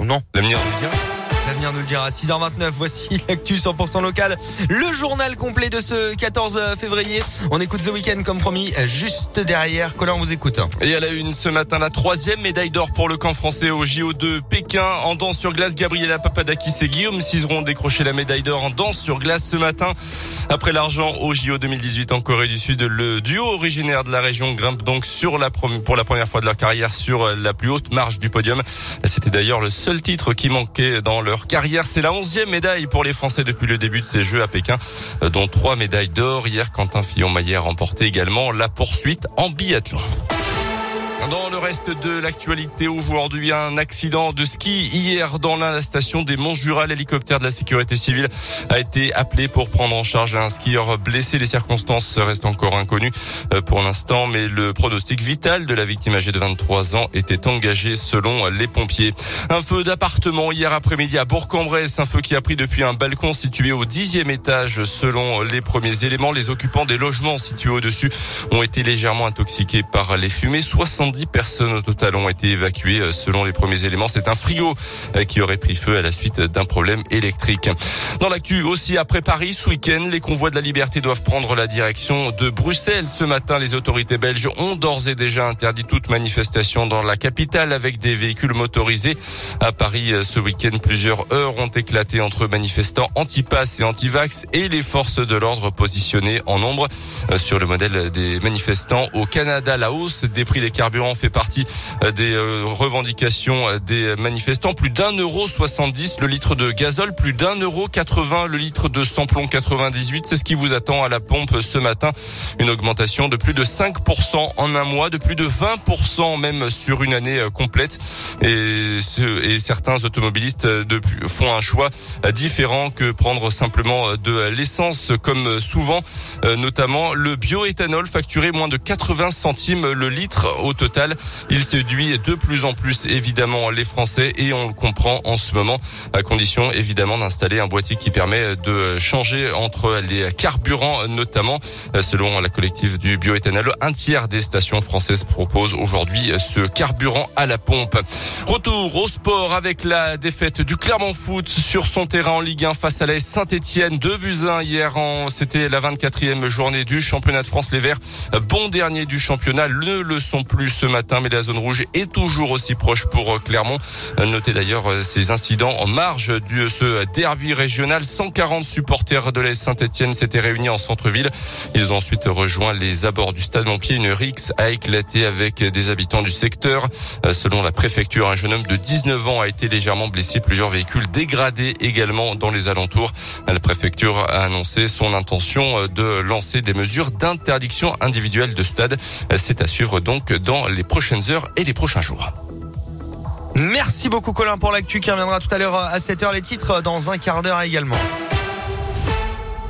Non. L'avenir. L'avenir nous le dira. 6h29, voici l'actu 100% local. Le journal complet de ce 14 février. On écoute The Weeknd comme promis, juste derrière. Colin, on vous écoute. Et à la une ce matin, la troisième médaille d'or pour le camp français au JO de Pékin. En danse sur glace, Gabriela Papadakis et Guillaume Cizeron ont décroché la médaille d'or en danse sur glace ce matin. Après l'argent au JO 2018 en Corée du Sud, le duo originaire de la région grimpe donc sur la pour la première fois de leur carrière sur la plus haute marche du podium. C'était d'ailleurs le seul titre qui manquait dans leur carrière. C'est la onzième médaille pour les Français depuis le début de ces Jeux à Pékin, dont trois médailles d'or. Hier, Quentin Fillon-Maillet a remporté également la poursuite en biathlon. Dans le reste de l'actualité aujourd'hui, un accident de ski hier dans la station des Monts Jura. L'hélicoptère de la sécurité civile a été appelé pour prendre en charge un skieur blessé. Les circonstances restent encore inconnues euh, pour l'instant, mais le pronostic vital de la victime âgée de 23 ans était engagé selon les pompiers. Un feu d'appartement hier après-midi à Bourg-en-Bresse, un feu qui a pris depuis un balcon situé au dixième étage selon les premiers éléments. Les occupants des logements situés au-dessus ont été légèrement intoxiqués par les fumées. 70 personnes au total ont été évacuées euh, selon les premiers éléments. C'est un frigo euh, qui aurait pris feu à la suite d'un problème électrique. Dans l'actu aussi après Paris ce week-end, les convois de la liberté doivent prendre la direction de Bruxelles. Ce matin, les autorités belges ont d'ores et déjà interdit toute manifestation dans la capitale avec des véhicules motorisés. À Paris euh, ce week-end, plusieurs heures ont éclaté entre manifestants anti-pass et anti-vax et les forces de l'ordre positionnées en nombre sur le modèle des manifestants au Canada. La hausse des prix des carburants fait partie euh, des euh, revendications euh, des manifestants. Plus d'un euro 70 le litre de gazole, plus d'un euro 80 le litre de samplon 98. C'est ce qui vous attend à la pompe ce matin. Une augmentation de plus de 5% en un mois, de plus de 20% même sur une année complète. Et, et certains automobilistes font un choix différent que prendre simplement de l'essence, comme souvent, notamment le bioéthanol facturé moins de 80 centimes le litre au total il séduit de plus en plus évidemment les Français et on le comprend en ce moment à condition évidemment d'installer un boîtier qui permet de changer entre les carburants notamment. Selon la collective du bioéthanol, un tiers des stations françaises proposent aujourd'hui ce carburant à la pompe. Retour au sport avec la défaite du Clermont Foot sur son terrain en Ligue 1 face à la Saint-Etienne. de Buzyn hier en, c'était la 24e journée du championnat de France. Les Verts, bon dernier du championnat, ne le sont plus ce matin, mais la zone rouge est toujours aussi proche pour euh, Clermont. Euh, notez d'ailleurs euh, ces incidents en marge de ce derby régional. 140 supporters de la Saint-Etienne s'étaient réunis en centre-ville. Ils ont ensuite rejoint les abords du stade Montpied. Une rixe a éclaté avec des habitants du secteur. Selon la préfecture, un jeune homme de 19 ans a été légèrement blessé. Plusieurs véhicules dégradés également dans les alentours. La préfecture a annoncé son intention de lancer des mesures d'interdiction individuelle de stade. C'est à suivre donc les prochaines heures et les prochains jours. Merci beaucoup Colin pour l'actu qui reviendra tout à l'heure à 7h les titres dans un quart d'heure également.